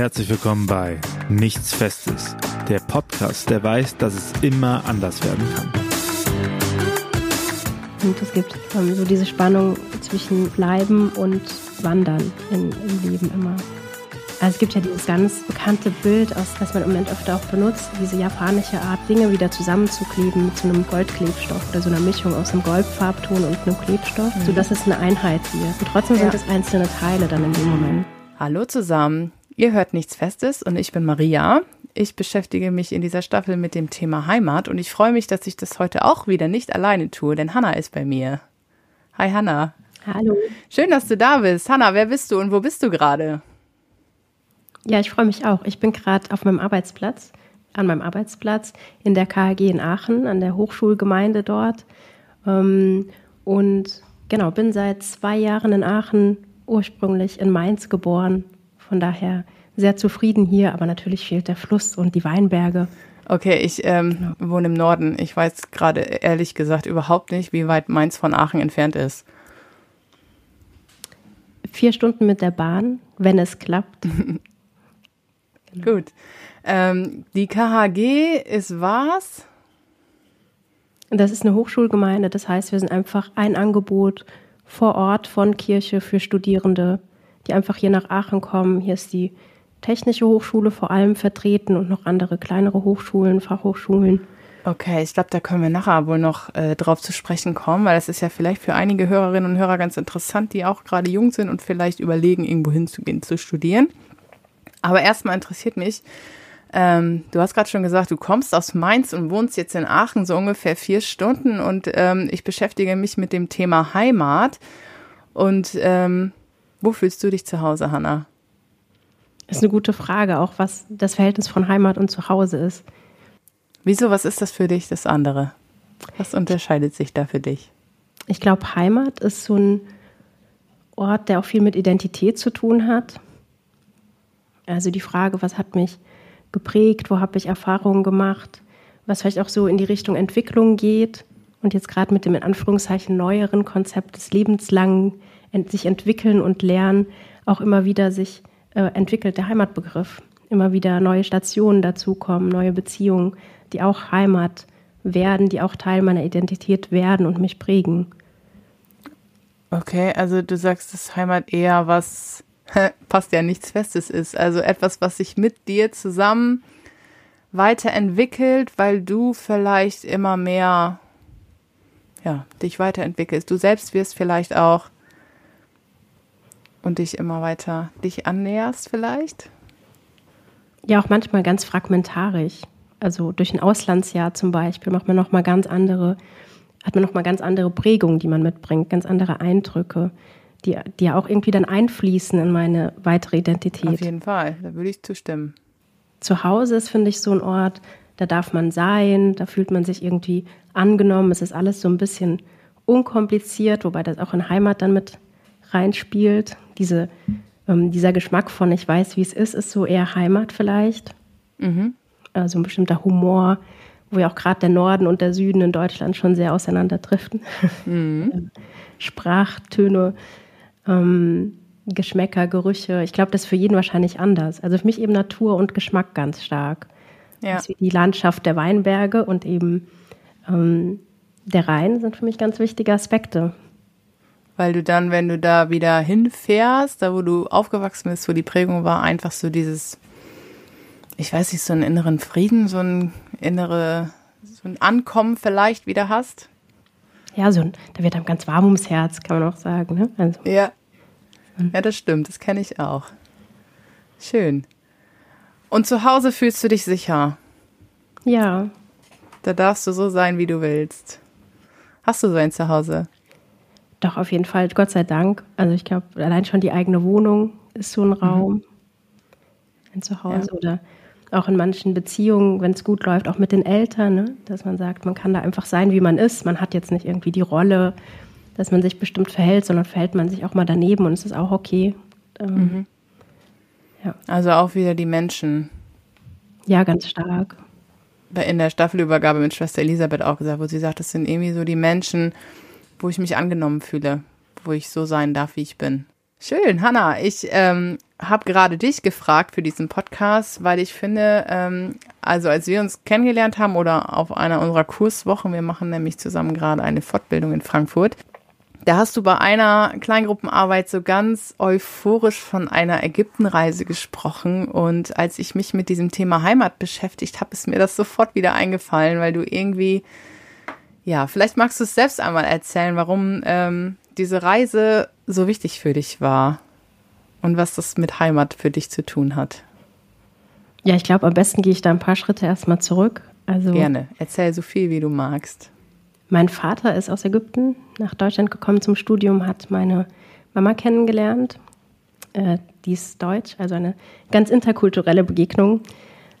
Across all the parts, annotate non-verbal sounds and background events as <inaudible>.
Herzlich willkommen bei Nichts Festes, der Podcast, der weiß, dass es immer anders werden kann. Und es gibt ähm, so diese Spannung zwischen Bleiben und Wandern in, im Leben immer. Also es gibt ja dieses ganz bekannte Bild, aus, das man im Moment öfter auch benutzt, diese japanische Art, Dinge wieder zusammenzukleben mit so einem Goldklebstoff oder so einer Mischung aus einem Goldfarbton und einem Klebstoff, mhm. sodass es eine Einheit wird. Und trotzdem ja. sind es einzelne Teile dann in dem Moment. Hallo zusammen. Ihr hört nichts Festes und ich bin Maria. Ich beschäftige mich in dieser Staffel mit dem Thema Heimat und ich freue mich, dass ich das heute auch wieder nicht alleine tue, denn Hanna ist bei mir. Hi Hanna. Hallo. Schön, dass du da bist. Hanna, wer bist du und wo bist du gerade? Ja, ich freue mich auch. Ich bin gerade auf meinem Arbeitsplatz, an meinem Arbeitsplatz in der KHG in Aachen, an der Hochschulgemeinde dort. Ähm, und genau, bin seit zwei Jahren in Aachen, ursprünglich in Mainz geboren. Von daher sehr zufrieden hier, aber natürlich fehlt der Fluss und die Weinberge. Okay, ich ähm, genau. wohne im Norden. Ich weiß gerade ehrlich gesagt überhaupt nicht, wie weit Mainz von Aachen entfernt ist. Vier Stunden mit der Bahn, wenn es klappt. <laughs> Genau. Gut. Ähm, die KHG ist was? Das ist eine Hochschulgemeinde. Das heißt, wir sind einfach ein Angebot vor Ort von Kirche für Studierende, die einfach hier nach Aachen kommen. Hier ist die Technische Hochschule vor allem vertreten und noch andere kleinere Hochschulen, Fachhochschulen. Okay, ich glaube, da können wir nachher wohl noch äh, drauf zu sprechen kommen, weil das ist ja vielleicht für einige Hörerinnen und Hörer ganz interessant, die auch gerade jung sind und vielleicht überlegen, irgendwo hinzugehen zu studieren. Aber erstmal interessiert mich, ähm, du hast gerade schon gesagt, du kommst aus Mainz und wohnst jetzt in Aachen so ungefähr vier Stunden und ähm, ich beschäftige mich mit dem Thema Heimat. Und ähm, wo fühlst du dich zu Hause, Hanna? Das ist eine gute Frage, auch was das Verhältnis von Heimat und Zuhause ist. Wieso, was ist das für dich, das andere? Was unterscheidet sich da für dich? Ich glaube, Heimat ist so ein Ort, der auch viel mit Identität zu tun hat. Also die Frage, was hat mich geprägt, wo habe ich Erfahrungen gemacht, was vielleicht auch so in die Richtung Entwicklung geht und jetzt gerade mit dem in Anführungszeichen neueren Konzept des lebenslangen sich entwickeln und lernen auch immer wieder sich äh, entwickelt der Heimatbegriff. Immer wieder neue Stationen dazukommen, neue Beziehungen, die auch Heimat werden, die auch Teil meiner Identität werden und mich prägen. Okay, also du sagst, dass Heimat eher was <laughs> passt ja nichts Festes ist. Also etwas, was sich mit dir zusammen weiterentwickelt, weil du vielleicht immer mehr, ja, dich weiterentwickelst. Du selbst wirst vielleicht auch und dich immer weiter dich annäherst vielleicht. Ja, auch manchmal ganz fragmentarisch. Also durch ein Auslandsjahr zum Beispiel macht man noch mal ganz andere, hat man noch mal ganz andere Prägungen, die man mitbringt, ganz andere Eindrücke die, die ja auch irgendwie dann einfließen in meine weitere Identität. Auf jeden Fall, da würde ich zustimmen. Zu Hause ist, finde ich, so ein Ort, da darf man sein, da fühlt man sich irgendwie angenommen. Es ist alles so ein bisschen unkompliziert, wobei das auch in Heimat dann mit reinspielt. Diese, ähm, dieser Geschmack von ich weiß, wie es ist, ist so eher Heimat vielleicht. Mhm. Also ein bestimmter Humor, wo ja auch gerade der Norden und der Süden in Deutschland schon sehr auseinanderdriften. Mhm. <laughs> Sprachtöne ähm, Geschmäcker, Gerüche. Ich glaube, das ist für jeden wahrscheinlich anders. Also für mich eben Natur und Geschmack ganz stark. Ja. die Landschaft der Weinberge und eben ähm, der Rhein sind für mich ganz wichtige Aspekte. Weil du dann, wenn du da wieder hinfährst, da wo du aufgewachsen bist, wo die Prägung war, einfach so dieses, ich weiß nicht, so einen inneren Frieden, so ein innere, so ein Ankommen vielleicht wieder hast? Ja, so ein, da wird einem ganz warm ums Herz, kann man auch sagen. Ne? Also. Ja. Ja, das stimmt, das kenne ich auch. Schön. Und zu Hause fühlst du dich sicher? Ja. Da darfst du so sein, wie du willst. Hast du so ein Zuhause? Doch, auf jeden Fall, Gott sei Dank. Also ich glaube, allein schon die eigene Wohnung ist so ein Raum. Mhm. Ein Zuhause ja. oder auch in manchen Beziehungen, wenn es gut läuft, auch mit den Eltern, ne? dass man sagt, man kann da einfach sein, wie man ist. Man hat jetzt nicht irgendwie die Rolle, dass man sich bestimmt verhält, sondern verhält man sich auch mal daneben und es ist auch okay. Ähm, mhm. ja. Also auch wieder die Menschen. Ja, ganz stark. In der Staffelübergabe mit Schwester Elisabeth auch gesagt, wo sie sagt, das sind irgendwie so die Menschen, wo ich mich angenommen fühle, wo ich so sein darf, wie ich bin. Schön, Hanna. Ich ähm, habe gerade dich gefragt für diesen Podcast, weil ich finde, ähm, also als wir uns kennengelernt haben oder auf einer unserer Kurswochen, wir machen nämlich zusammen gerade eine Fortbildung in Frankfurt, da hast du bei einer Kleingruppenarbeit so ganz euphorisch von einer Ägyptenreise gesprochen. Und als ich mich mit diesem Thema Heimat beschäftigt habe, ist mir das sofort wieder eingefallen, weil du irgendwie, ja, vielleicht magst du es selbst einmal erzählen, warum ähm, diese Reise so wichtig für dich war und was das mit Heimat für dich zu tun hat. Ja, ich glaube, am besten gehe ich da ein paar Schritte erstmal zurück. Also, Gerne, erzähl so viel, wie du magst. Mein Vater ist aus Ägypten nach Deutschland gekommen zum Studium, hat meine Mama kennengelernt. Äh, die ist deutsch, also eine ganz interkulturelle Begegnung,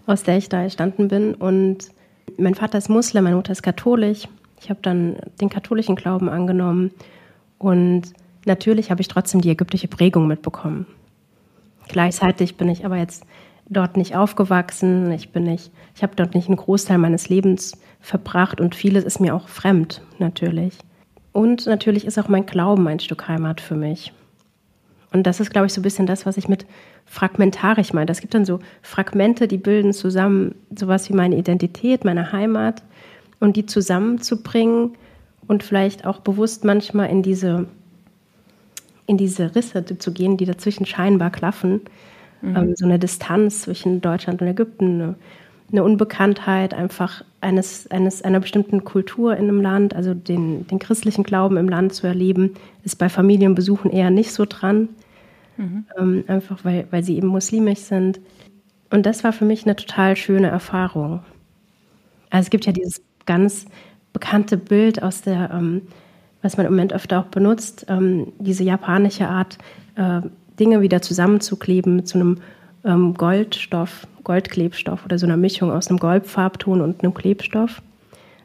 aus der ich da entstanden bin. Und mein Vater ist Muslim, meine Mutter ist katholisch. Ich habe dann den katholischen Glauben angenommen und natürlich habe ich trotzdem die ägyptische Prägung mitbekommen. Gleichzeitig bin ich aber jetzt dort nicht aufgewachsen. Ich bin nicht, ich habe dort nicht einen Großteil meines Lebens verbracht und vieles ist mir auch fremd, natürlich. Und natürlich ist auch mein Glauben ein Stück Heimat für mich. Und das ist, glaube ich, so ein bisschen das, was ich mit fragmentarisch meine. Es gibt dann so Fragmente, die bilden zusammen sowas wie meine Identität, meine Heimat und die zusammenzubringen und vielleicht auch bewusst manchmal in diese, in diese Risse zu gehen, die dazwischen scheinbar klaffen. Mhm. Ähm, so eine Distanz zwischen Deutschland und Ägypten, eine eine Unbekanntheit einfach eines, eines, einer bestimmten Kultur in einem Land, also den, den christlichen Glauben im Land zu erleben, ist bei Familienbesuchen eher nicht so dran, mhm. ähm, einfach weil, weil sie eben muslimisch sind. Und das war für mich eine total schöne Erfahrung. Also es gibt ja dieses ganz bekannte Bild aus der, ähm, was man im Moment öfter auch benutzt, ähm, diese japanische Art, äh, Dinge wieder zusammenzukleben mit so einem ähm, Goldstoff, Goldklebstoff oder so einer Mischung aus einem Goldfarbton und einem Klebstoff,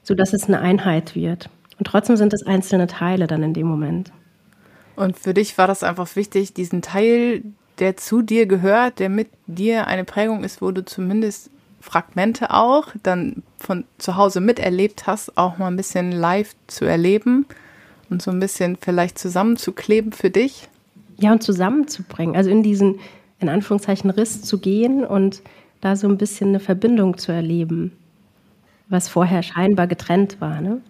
sodass es eine Einheit wird. Und trotzdem sind es einzelne Teile dann in dem Moment. Und für dich war das einfach wichtig, diesen Teil, der zu dir gehört, der mit dir eine Prägung ist, wo du zumindest Fragmente auch dann von zu Hause miterlebt hast, auch mal ein bisschen live zu erleben und so ein bisschen vielleicht zusammenzukleben für dich? Ja, und zusammenzubringen. Also in diesen, in Anführungszeichen, Riss zu gehen und da so ein bisschen eine Verbindung zu erleben, was vorher scheinbar getrennt war ne?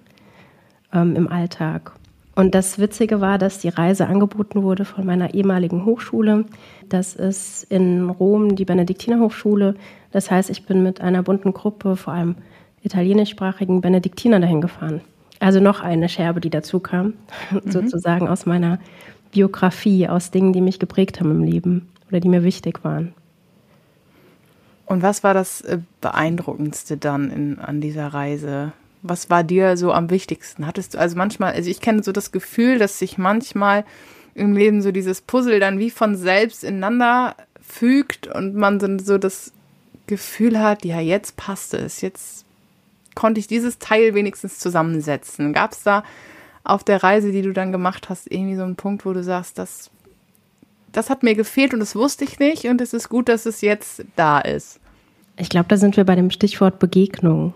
Ähm, im Alltag. Und das Witzige war, dass die Reise angeboten wurde von meiner ehemaligen Hochschule. Das ist in Rom die Benediktinerhochschule. Das heißt, ich bin mit einer bunten Gruppe, vor allem italienischsprachigen Benediktiner dahin gefahren. Also noch eine Scherbe, die dazu kam, <laughs> mhm. sozusagen aus meiner Biografie, aus Dingen, die mich geprägt haben im Leben oder die mir wichtig waren. Und was war das äh, Beeindruckendste dann in, an dieser Reise? Was war dir so am wichtigsten? Hattest du, also manchmal, also ich kenne so das Gefühl, dass sich manchmal im Leben so dieses Puzzle dann wie von selbst ineinander fügt und man so das Gefühl hat, ja, jetzt passt es, jetzt konnte ich dieses Teil wenigstens zusammensetzen. Gab es da auf der Reise, die du dann gemacht hast, irgendwie so einen Punkt, wo du sagst, das das hat mir gefehlt und das wusste ich nicht und es ist gut, dass es jetzt da ist. Ich glaube, da sind wir bei dem Stichwort Begegnung.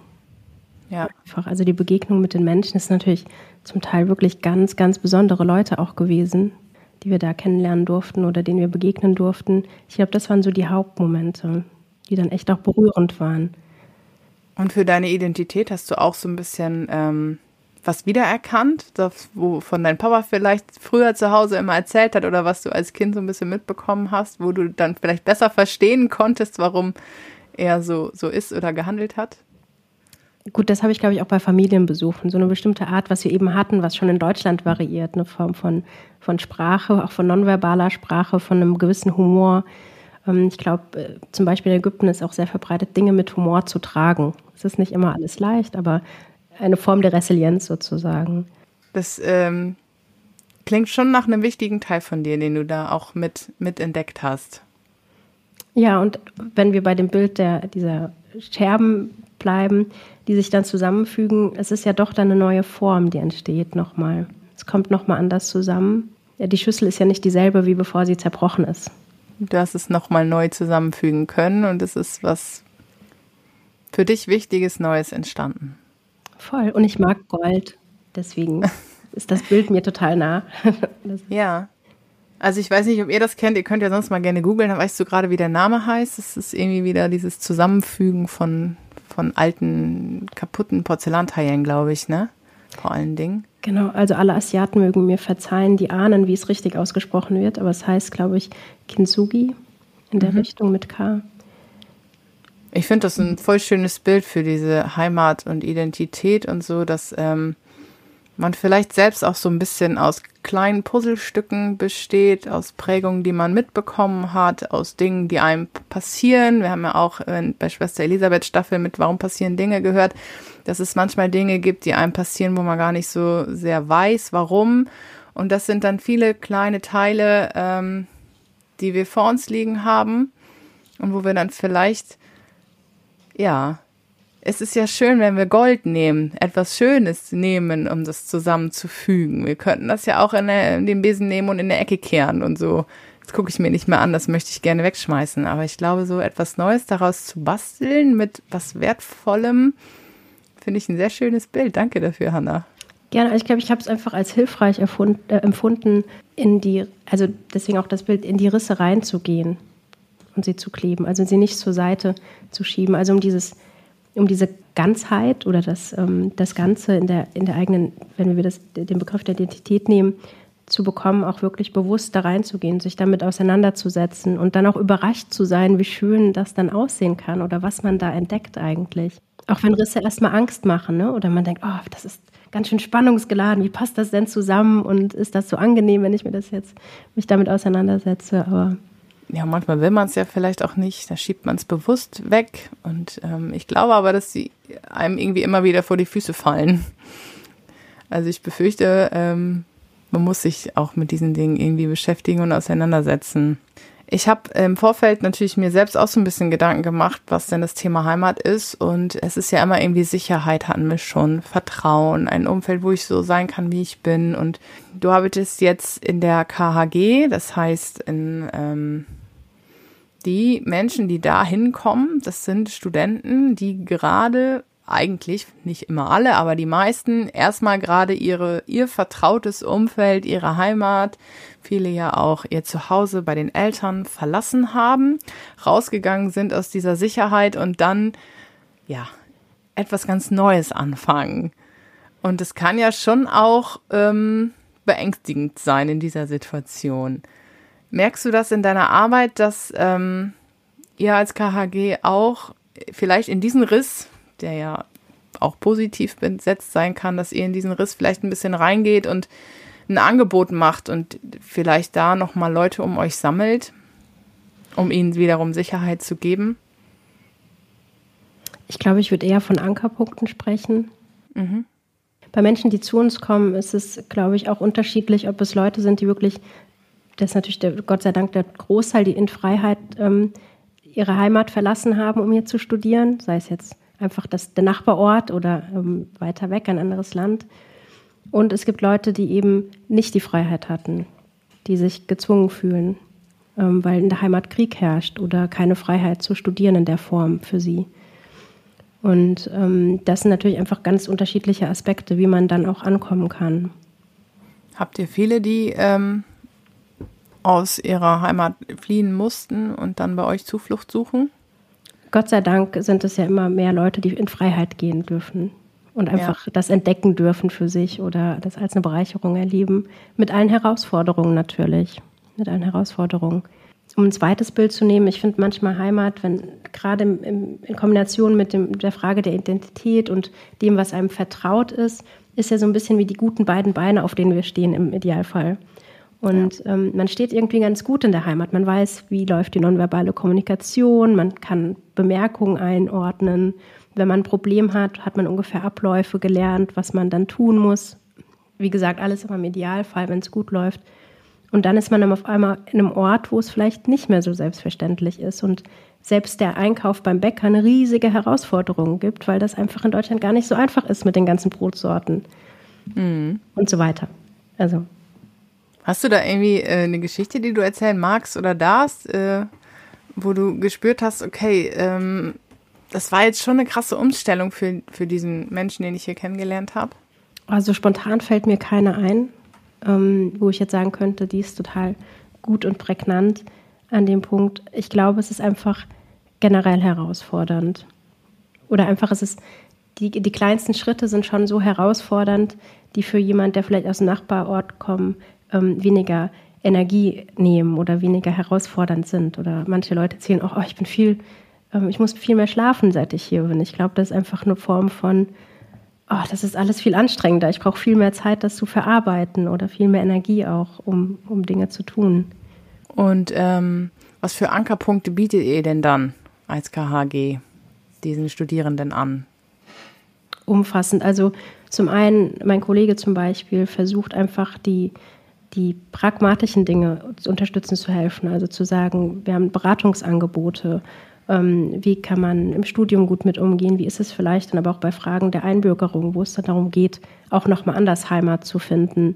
Ja. Einfach. Also die Begegnung mit den Menschen ist natürlich zum Teil wirklich ganz, ganz besondere Leute auch gewesen, die wir da kennenlernen durften oder denen wir begegnen durften. Ich glaube, das waren so die Hauptmomente, die dann echt auch berührend waren. Und für deine Identität hast du auch so ein bisschen ähm, was wiedererkannt, das, wovon dein Papa vielleicht früher zu Hause immer erzählt hat oder was du als Kind so ein bisschen mitbekommen hast, wo du dann vielleicht besser verstehen konntest, warum er so, so ist oder gehandelt hat? Gut, das habe ich, glaube ich, auch bei Familienbesuchen. So eine bestimmte Art, was wir eben hatten, was schon in Deutschland variiert. Eine Form von, von Sprache, auch von nonverbaler Sprache, von einem gewissen Humor. Ähm, ich glaube, äh, zum Beispiel in Ägypten ist auch sehr verbreitet, Dinge mit Humor zu tragen. Es ist nicht immer alles leicht, aber eine Form der Resilienz sozusagen. Das ähm, klingt schon nach einem wichtigen Teil von dir, den du da auch mit, mit entdeckt hast. Ja, und wenn wir bei dem Bild der, dieser Scherben bleiben, die sich dann zusammenfügen, es ist ja doch dann eine neue Form, die entsteht nochmal. Es kommt nochmal anders zusammen. Ja, die Schüssel ist ja nicht dieselbe, wie bevor sie zerbrochen ist. Du hast es nochmal neu zusammenfügen können und es ist was für dich Wichtiges Neues entstanden. Voll. Und ich mag Gold. Deswegen <laughs> ist das Bild mir total nah. ja. Also ich weiß nicht, ob ihr das kennt, ihr könnt ja sonst mal gerne googeln, dann weißt du gerade, wie der Name heißt. Es ist irgendwie wieder dieses Zusammenfügen von, von alten, kaputten Porzellanteilen, glaube ich, ne? Vor allen Dingen. Genau, also alle Asiaten mögen mir verzeihen, die ahnen, wie es richtig ausgesprochen wird, aber es heißt, glaube ich, Kintsugi in der mhm. Richtung mit K. Ich finde das ein voll schönes Bild für diese Heimat und Identität und so, dass ähm, man vielleicht selbst auch so ein bisschen aus kleinen Puzzlestücken besteht, aus Prägungen, die man mitbekommen hat, aus Dingen, die einem passieren. Wir haben ja auch bei Schwester Elisabeth Staffel mit Warum passieren Dinge gehört, dass es manchmal Dinge gibt, die einem passieren, wo man gar nicht so sehr weiß, warum. Und das sind dann viele kleine Teile, ähm, die wir vor uns liegen haben und wo wir dann vielleicht, ja, es ist ja schön, wenn wir Gold nehmen, etwas Schönes nehmen, um das zusammenzufügen. Wir könnten das ja auch in, der, in den Besen nehmen und in der Ecke kehren und so. Das gucke ich mir nicht mehr an, das möchte ich gerne wegschmeißen. Aber ich glaube, so etwas Neues daraus zu basteln mit was Wertvollem, finde ich ein sehr schönes Bild. Danke dafür, Hanna. Gerne, ich glaube, ich habe es einfach als hilfreich erfund, äh, empfunden, in die, also deswegen auch das Bild, in die Risse reinzugehen und sie zu kleben, also sie nicht zur Seite zu schieben, also um dieses um diese Ganzheit oder das, ähm, das Ganze in der, in der eigenen, wenn wir das, den Begriff der Identität nehmen, zu bekommen, auch wirklich bewusst da reinzugehen, sich damit auseinanderzusetzen und dann auch überrascht zu sein, wie schön das dann aussehen kann oder was man da entdeckt eigentlich. Auch wenn Risse erstmal Angst machen, ne? oder man denkt, oh, das ist ganz schön spannungsgeladen, wie passt das denn zusammen und ist das so angenehm, wenn ich mir das jetzt mich damit auseinandersetze, aber ja, manchmal will man es ja vielleicht auch nicht, da schiebt man es bewusst weg. Und ähm, ich glaube aber, dass sie einem irgendwie immer wieder vor die Füße fallen. Also ich befürchte, ähm, man muss sich auch mit diesen Dingen irgendwie beschäftigen und auseinandersetzen. Ich habe im Vorfeld natürlich mir selbst auch so ein bisschen Gedanken gemacht, was denn das Thema Heimat ist. Und es ist ja immer irgendwie Sicherheit hatten wir schon, Vertrauen, ein Umfeld, wo ich so sein kann, wie ich bin. Und du arbeitest jetzt in der KHG, das heißt in ähm, die Menschen, die da hinkommen, das sind Studenten, die gerade eigentlich nicht immer alle, aber die meisten erstmal gerade ihre ihr vertrautes Umfeld, ihre Heimat, viele ja auch ihr Zuhause bei den Eltern verlassen haben, rausgegangen sind aus dieser Sicherheit und dann ja etwas ganz Neues anfangen. Und es kann ja schon auch ähm, beängstigend sein in dieser Situation. Merkst du das in deiner Arbeit, dass ähm, ihr als KHG auch vielleicht in diesen Riss, der ja auch positiv besetzt sein kann, dass ihr in diesen Riss vielleicht ein bisschen reingeht und ein Angebot macht und vielleicht da nochmal Leute um euch sammelt, um ihnen wiederum Sicherheit zu geben? Ich glaube, ich würde eher von Ankerpunkten sprechen. Mhm. Bei Menschen, die zu uns kommen, ist es, glaube ich, auch unterschiedlich, ob es Leute sind, die wirklich dass natürlich der, Gott sei Dank der Großteil, die in Freiheit ähm, ihre Heimat verlassen haben, um hier zu studieren, sei es jetzt einfach das, der Nachbarort oder ähm, weiter weg, ein anderes Land. Und es gibt Leute, die eben nicht die Freiheit hatten, die sich gezwungen fühlen, ähm, weil in der Heimat Krieg herrscht oder keine Freiheit zu studieren in der Form für sie. Und ähm, das sind natürlich einfach ganz unterschiedliche Aspekte, wie man dann auch ankommen kann. Habt ihr viele, die ähm, aus ihrer Heimat fliehen mussten und dann bei euch Zuflucht suchen? Gott sei Dank sind es ja immer mehr Leute, die in Freiheit gehen dürfen und einfach ja. das entdecken dürfen für sich oder das als eine Bereicherung erleben. Mit allen Herausforderungen natürlich. Mit allen Herausforderungen. Um ein zweites Bild zu nehmen, ich finde manchmal Heimat, wenn gerade in, in Kombination mit dem, der Frage der Identität und dem, was einem vertraut ist, ist ja so ein bisschen wie die guten beiden Beine, auf denen wir stehen im Idealfall. Und ja. ähm, man steht irgendwie ganz gut in der Heimat. Man weiß, wie läuft die nonverbale Kommunikation, man kann Bemerkungen einordnen. Wenn man ein Problem hat, hat man ungefähr Abläufe gelernt, was man dann tun muss. Wie gesagt, alles immer im Idealfall, wenn es gut läuft. Und dann ist man dann auf einmal in einem Ort, wo es vielleicht nicht mehr so selbstverständlich ist. Und selbst der Einkauf beim Bäcker eine riesige Herausforderung gibt, weil das einfach in Deutschland gar nicht so einfach ist mit den ganzen Brotsorten mhm. und so weiter. Also Hast du da irgendwie äh, eine Geschichte, die du erzählen magst oder darfst, äh, wo du gespürt hast, okay, ähm, das war jetzt schon eine krasse Umstellung für, für diesen Menschen, den ich hier kennengelernt habe? Also spontan fällt mir keine ein, ähm, wo ich jetzt sagen könnte, die ist total gut und prägnant an dem Punkt. Ich glaube, es ist einfach generell herausfordernd. Oder einfach, es ist, die, die kleinsten Schritte sind schon so herausfordernd, die für jemand, der vielleicht aus dem Nachbarort kommt, ähm, weniger Energie nehmen oder weniger herausfordernd sind. Oder manche Leute erzählen auch, oh, ich bin viel, ähm, ich muss viel mehr schlafen, seit ich hier bin. Ich glaube, das ist einfach eine Form von, oh, das ist alles viel anstrengender. Ich brauche viel mehr Zeit, das zu verarbeiten oder viel mehr Energie auch, um, um Dinge zu tun. Und ähm, was für Ankerpunkte bietet ihr denn dann als KHG diesen Studierenden an? Umfassend. Also zum einen, mein Kollege zum Beispiel versucht einfach die, die pragmatischen Dinge zu unterstützen zu helfen. Also zu sagen, wir haben Beratungsangebote, ähm, wie kann man im Studium gut mit umgehen, wie ist es vielleicht dann aber auch bei Fragen der Einbürgerung, wo es dann darum geht, auch nochmal anders Heimat zu finden.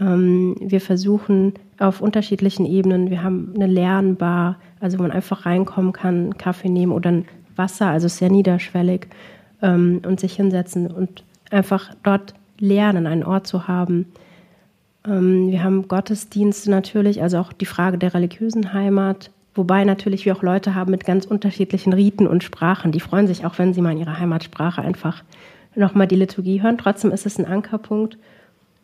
Ähm, wir versuchen auf unterschiedlichen Ebenen, wir haben eine Lernbar, also wo man einfach reinkommen kann, Kaffee nehmen oder ein Wasser, also sehr niederschwellig ähm, und sich hinsetzen und einfach dort lernen, einen Ort zu haben. Ähm, wir haben Gottesdienste natürlich, also auch die Frage der religiösen Heimat, wobei natürlich wir auch Leute haben mit ganz unterschiedlichen Riten und Sprachen. Die freuen sich auch, wenn sie mal in ihrer Heimatsprache einfach nochmal die Liturgie hören. Trotzdem ist es ein Ankerpunkt.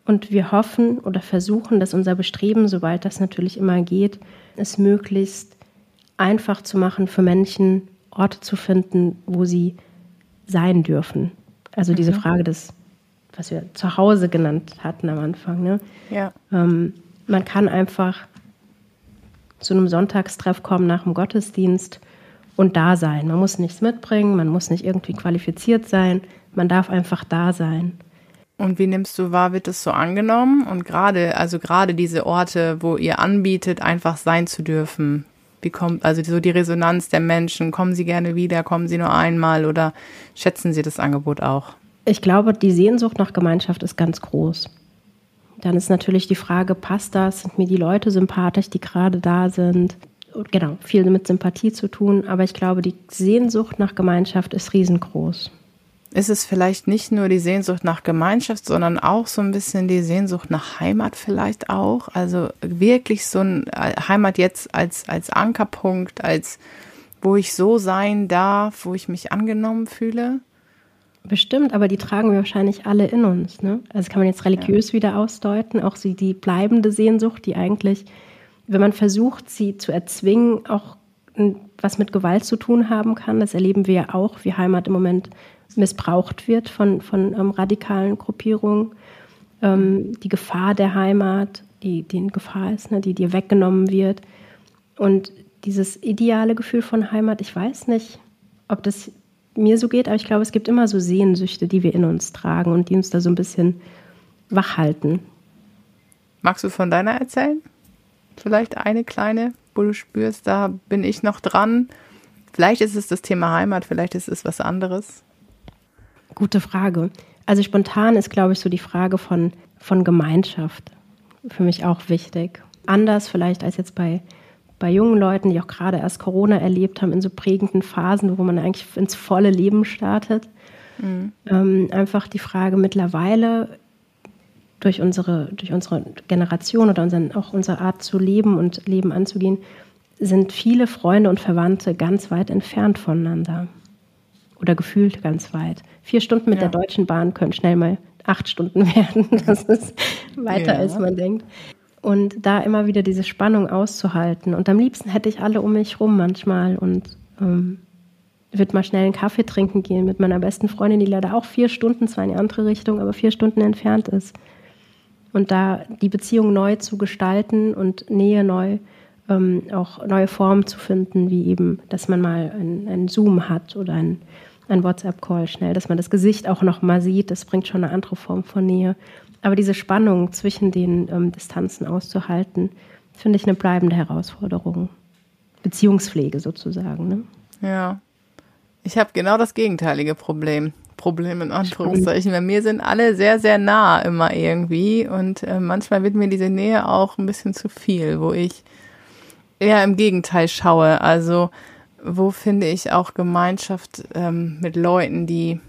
Und wir hoffen oder versuchen, dass unser Bestreben, soweit das natürlich immer geht, es möglichst einfach zu machen für Menschen, Orte zu finden, wo sie sein dürfen. Also diese mhm. Frage des, was wir zu Hause genannt hatten am Anfang. Ne? Ja. Ähm, man kann einfach zu einem Sonntagstreff kommen nach dem Gottesdienst und da sein. Man muss nichts mitbringen, man muss nicht irgendwie qualifiziert sein, man darf einfach da sein. Und wie nimmst du wahr, wird das so angenommen? Und gerade, also gerade diese Orte, wo ihr anbietet, einfach sein zu dürfen, wie kommt, also so die Resonanz der Menschen, kommen sie gerne wieder, kommen sie nur einmal oder schätzen sie das Angebot auch? Ich glaube, die Sehnsucht nach Gemeinschaft ist ganz groß. Dann ist natürlich die Frage, passt das? Sind mir die Leute sympathisch, die gerade da sind? Genau, viel mit Sympathie zu tun, aber ich glaube, die Sehnsucht nach Gemeinschaft ist riesengroß ist es vielleicht nicht nur die Sehnsucht nach Gemeinschaft, sondern auch so ein bisschen die Sehnsucht nach Heimat vielleicht auch. Also wirklich so ein äh, Heimat jetzt als, als Ankerpunkt, als wo ich so sein darf, wo ich mich angenommen fühle. Bestimmt, aber die tragen wir wahrscheinlich alle in uns. Ne? Also kann man jetzt religiös ja. wieder ausdeuten, auch sie die bleibende Sehnsucht, die eigentlich, wenn man versucht, sie zu erzwingen, auch was mit Gewalt zu tun haben kann. Das erleben wir ja auch, wie Heimat im Moment missbraucht wird von, von ähm, radikalen Gruppierungen. Ähm, die Gefahr der Heimat, die, die eine Gefahr ist, ne, die dir weggenommen wird. Und dieses ideale Gefühl von Heimat, ich weiß nicht, ob das mir so geht, aber ich glaube, es gibt immer so Sehnsüchte, die wir in uns tragen und die uns da so ein bisschen wach halten. Magst du von deiner erzählen? Vielleicht eine kleine, wo du spürst, da bin ich noch dran. Vielleicht ist es das Thema Heimat, vielleicht ist es was anderes. Gute Frage. Also spontan ist, glaube ich, so die Frage von, von Gemeinschaft für mich auch wichtig. Anders vielleicht als jetzt bei, bei jungen Leuten, die auch gerade erst Corona erlebt haben, in so prägenden Phasen, wo man eigentlich ins volle Leben startet. Mhm. Ähm, einfach die Frage mittlerweile durch unsere, durch unsere Generation oder unseren, auch unsere Art zu leben und Leben anzugehen, sind viele Freunde und Verwandte ganz weit entfernt voneinander oder gefühlt ganz weit. Vier Stunden mit ja. der Deutschen Bahn können schnell mal acht Stunden <laughs> werden. Das ist weiter, ja. als man denkt. Und da immer wieder diese Spannung auszuhalten. Und am liebsten hätte ich alle um mich rum manchmal und ähm, würde mal schnell einen Kaffee trinken gehen mit meiner besten Freundin, die leider auch vier Stunden, zwar in die andere Richtung, aber vier Stunden entfernt ist. Und da die Beziehung neu zu gestalten und Nähe neu ähm, auch neue Formen zu finden, wie eben, dass man mal einen Zoom hat oder ein, ein WhatsApp-Call schnell, dass man das Gesicht auch noch mal sieht. Das bringt schon eine andere Form von Nähe. Aber diese Spannung zwischen den ähm, Distanzen auszuhalten, finde ich eine bleibende Herausforderung. Beziehungspflege sozusagen. Ne? Ja. Ich habe genau das gegenteilige Problem. Problem in Anführungszeichen. Bei mir sind alle sehr, sehr nah immer irgendwie und äh, manchmal wird mir diese Nähe auch ein bisschen zu viel, wo ich eher im Gegenteil schaue. Also wo finde ich auch Gemeinschaft ähm, mit Leuten, die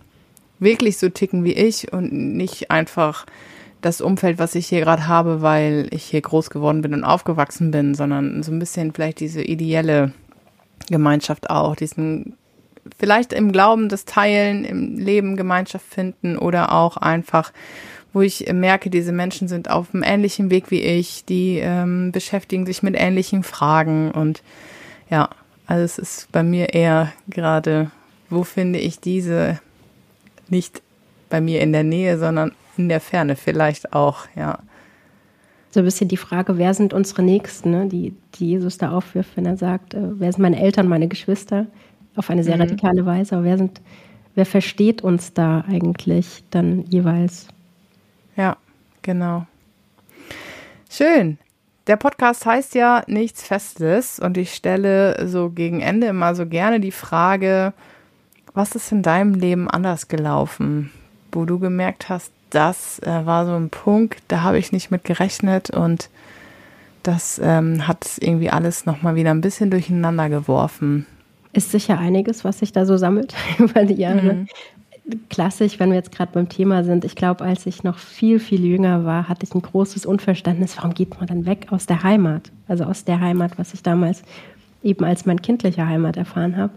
wirklich so ticken wie ich und nicht einfach das Umfeld, was ich hier gerade habe, weil ich hier groß geworden bin und aufgewachsen bin, sondern so ein bisschen vielleicht diese ideelle Gemeinschaft auch, diesen vielleicht im Glauben das Teilen, im Leben Gemeinschaft finden oder auch einfach, wo ich merke, diese Menschen sind auf einem ähnlichen Weg wie ich, die ähm, beschäftigen sich mit ähnlichen Fragen und ja, also es ist bei mir eher gerade, wo finde ich diese nicht bei mir in der Nähe, sondern in der Ferne vielleicht auch, ja. So ein bisschen die Frage, wer sind unsere Nächsten, ne? die, die Jesus da aufwirft, wenn er sagt, äh, wer sind meine Eltern, meine Geschwister, auf eine sehr mhm. radikale Weise, aber wer sind, wer versteht uns da eigentlich dann jeweils? Ja, genau. Schön. Der Podcast heißt ja nichts Festes und ich stelle so gegen Ende immer so gerne die Frage, was ist in deinem Leben anders gelaufen, wo du gemerkt hast, das äh, war so ein Punkt, da habe ich nicht mit gerechnet und das ähm, hat irgendwie alles nochmal wieder ein bisschen durcheinander geworfen. Ist sicher einiges, was sich da so sammelt <laughs> über die Jahre. Mhm. Klassisch, wenn wir jetzt gerade beim Thema sind. Ich glaube, als ich noch viel, viel jünger war, hatte ich ein großes Unverständnis, warum geht man dann weg aus der Heimat? Also aus der Heimat, was ich damals eben als mein kindlicher Heimat erfahren habe.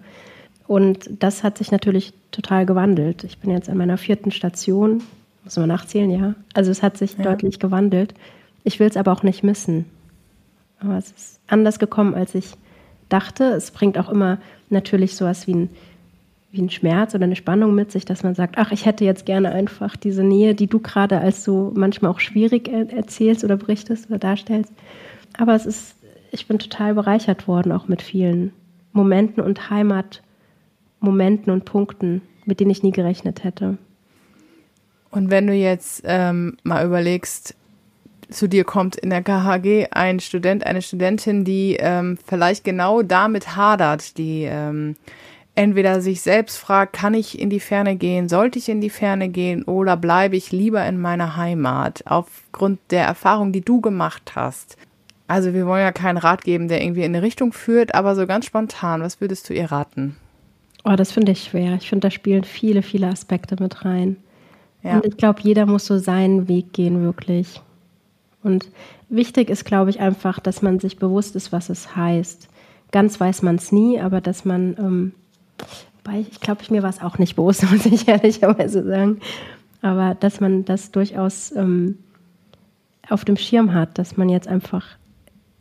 Und das hat sich natürlich total gewandelt. Ich bin jetzt an meiner vierten Station, muss man nachzählen, ja. Also es hat sich ja. deutlich gewandelt. Ich will es aber auch nicht missen. Aber es ist anders gekommen, als ich dachte. Es bringt auch immer natürlich sowas wie ein, wie ein Schmerz oder eine Spannung mit sich, dass man sagt, ach, ich hätte jetzt gerne einfach diese Nähe, die du gerade als so manchmal auch schwierig erzählst oder berichtest oder darstellst. Aber es ist, ich bin total bereichert worden, auch mit vielen Momenten und Heimat. Momenten und Punkten, mit denen ich nie gerechnet hätte. Und wenn du jetzt ähm, mal überlegst, zu dir kommt in der KHG ein Student, eine Studentin, die ähm, vielleicht genau damit hadert, die ähm, entweder sich selbst fragt, kann ich in die Ferne gehen, sollte ich in die Ferne gehen oder bleibe ich lieber in meiner Heimat aufgrund der Erfahrung, die du gemacht hast. Also wir wollen ja keinen Rat geben, der irgendwie in eine Richtung führt, aber so ganz spontan, was würdest du ihr raten? Oh, das finde ich schwer. Ich finde, da spielen viele, viele Aspekte mit rein. Ja. Und ich glaube, jeder muss so seinen Weg gehen, wirklich. Und wichtig ist, glaube ich, einfach, dass man sich bewusst ist, was es heißt. Ganz weiß man es nie, aber dass man, ähm, ich glaube, mir war es auch nicht bewusst, <laughs> muss ich ehrlicherweise sagen, aber dass man das durchaus ähm, auf dem Schirm hat, dass man jetzt einfach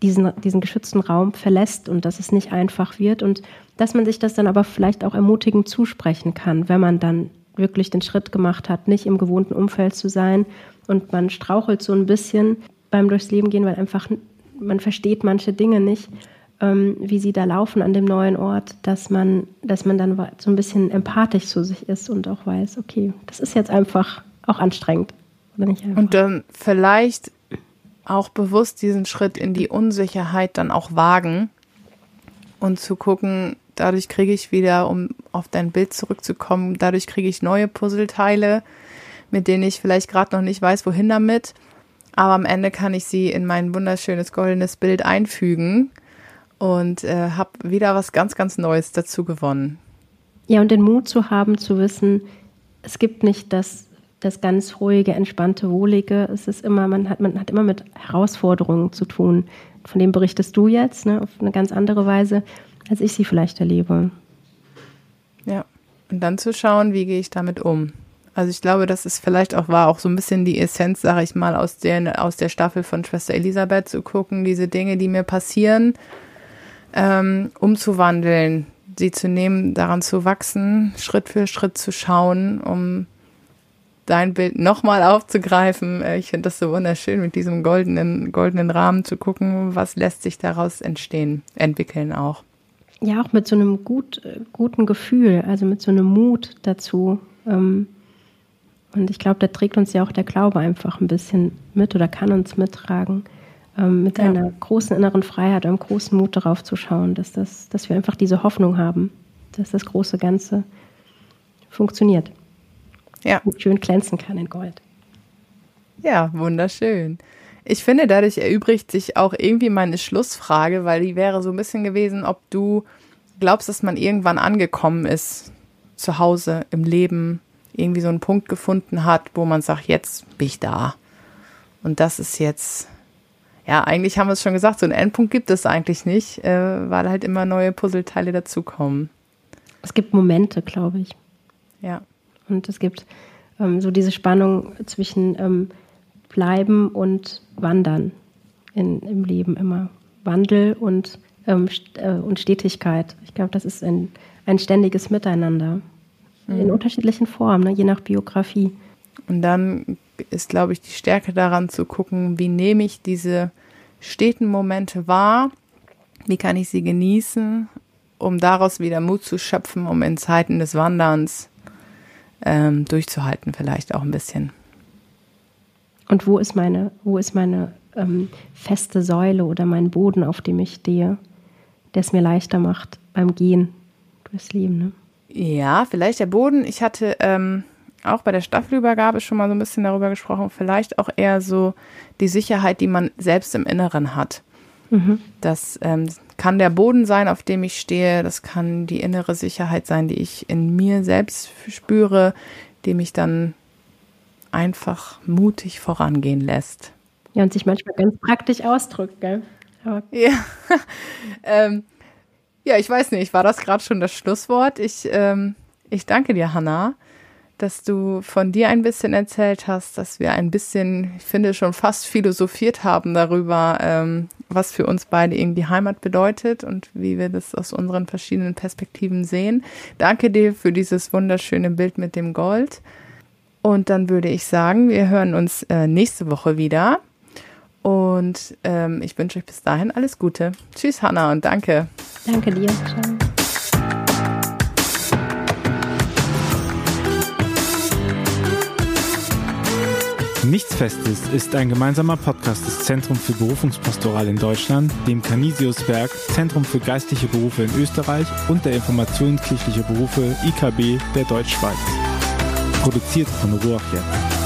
diesen, diesen geschützten Raum verlässt und dass es nicht einfach wird und dass man sich das dann aber vielleicht auch ermutigend zusprechen kann, wenn man dann wirklich den Schritt gemacht hat, nicht im gewohnten Umfeld zu sein und man strauchelt so ein bisschen beim durchs Leben gehen, weil einfach man versteht manche Dinge nicht, ähm, wie sie da laufen an dem neuen Ort, dass man, dass man dann so ein bisschen empathisch zu sich ist und auch weiß, okay, das ist jetzt einfach auch anstrengend. Einfach. Und dann vielleicht auch bewusst diesen Schritt in die Unsicherheit dann auch wagen und zu gucken, dadurch kriege ich wieder, um auf dein Bild zurückzukommen, dadurch kriege ich neue Puzzleteile, mit denen ich vielleicht gerade noch nicht weiß, wohin damit. Aber am Ende kann ich sie in mein wunderschönes goldenes Bild einfügen und äh, habe wieder was ganz, ganz Neues dazu gewonnen. Ja, und den Mut zu haben, zu wissen, es gibt nicht das das ganz ruhige, entspannte, wohlige. Es ist immer, man hat, man hat immer mit Herausforderungen zu tun. Von dem berichtest du jetzt, ne, auf eine ganz andere Weise, als ich sie vielleicht erlebe. Ja, und dann zu schauen, wie gehe ich damit um. Also ich glaube, das ist vielleicht auch war auch so ein bisschen die Essenz, sage ich mal, aus der, aus der Staffel von Schwester Elisabeth zu gucken, diese Dinge, die mir passieren, ähm, umzuwandeln, sie zu nehmen, daran zu wachsen, Schritt für Schritt zu schauen, um dein Bild nochmal aufzugreifen. Äh, ich finde das so wunderschön, mit diesem goldenen, goldenen Rahmen zu gucken, was lässt sich daraus entstehen, entwickeln auch. Ja, auch mit so einem gut, guten Gefühl, also mit so einem Mut dazu. Ähm, und ich glaube, da trägt uns ja auch der Glaube einfach ein bisschen mit oder kann uns mittragen. Ähm, mit ja. einer großen inneren Freiheit, einem großen Mut darauf zu schauen, dass, das, dass wir einfach diese Hoffnung haben, dass das große Ganze funktioniert ja. schön glänzen kann in Gold. Ja, wunderschön. Ich finde, dadurch erübrigt sich auch irgendwie meine Schlussfrage, weil die wäre so ein bisschen gewesen, ob du glaubst, dass man irgendwann angekommen ist, zu Hause, im Leben, irgendwie so einen Punkt gefunden hat, wo man sagt, jetzt bin ich da. Und das ist jetzt, ja, eigentlich haben wir es schon gesagt, so einen Endpunkt gibt es eigentlich nicht, äh, weil halt immer neue Puzzleteile dazukommen. Es gibt Momente, glaube ich. Ja. Und es gibt ähm, so diese Spannung zwischen ähm, Bleiben und Wandern in, im Leben immer. Wandel und, ähm, äh, und Stetigkeit. Ich glaube, das ist ein, ein ständiges Miteinander. Mhm. In unterschiedlichen Formen, ne, je nach Biografie. Und dann ist, glaube ich, die Stärke daran zu gucken, wie nehme ich diese steten Momente wahr, wie kann ich sie genießen, um daraus wieder Mut zu schöpfen, um in Zeiten des Wanderns ähm, durchzuhalten, vielleicht auch ein bisschen. Und wo ist meine, wo ist meine ähm, feste Säule oder mein Boden, auf dem ich stehe, der es mir leichter macht beim Gehen durchs Leben? Ne? Ja, vielleicht der Boden. Ich hatte ähm, auch bei der Staffelübergabe schon mal so ein bisschen darüber gesprochen, vielleicht auch eher so die Sicherheit, die man selbst im Inneren hat. Mhm. Das ähm, kann der Boden sein, auf dem ich stehe, das kann die innere Sicherheit sein, die ich in mir selbst spüre, die mich dann einfach mutig vorangehen lässt. Ja, und sich manchmal ganz praktisch ausdrückt, gell? Aber ja. <laughs> ähm, ja, ich weiß nicht, war das gerade schon das Schlusswort? Ich, ähm, ich danke dir, Hannah dass du von dir ein bisschen erzählt hast, dass wir ein bisschen, ich finde, schon fast philosophiert haben darüber, ähm, was für uns beide irgendwie Heimat bedeutet und wie wir das aus unseren verschiedenen Perspektiven sehen. Danke dir für dieses wunderschöne Bild mit dem Gold. Und dann würde ich sagen, wir hören uns äh, nächste Woche wieder. Und ähm, ich wünsche euch bis dahin alles Gute. Tschüss, Hanna, und danke. Danke dir. Ciao. Nichts Festes ist ein gemeinsamer Podcast des Zentrum für Berufungspastoral in Deutschland, dem Canisius-Werk Zentrum für geistliche Berufe in Österreich und der Informationskirchliche Berufe IKB der Deutschschweiz. Produziert von Ruach.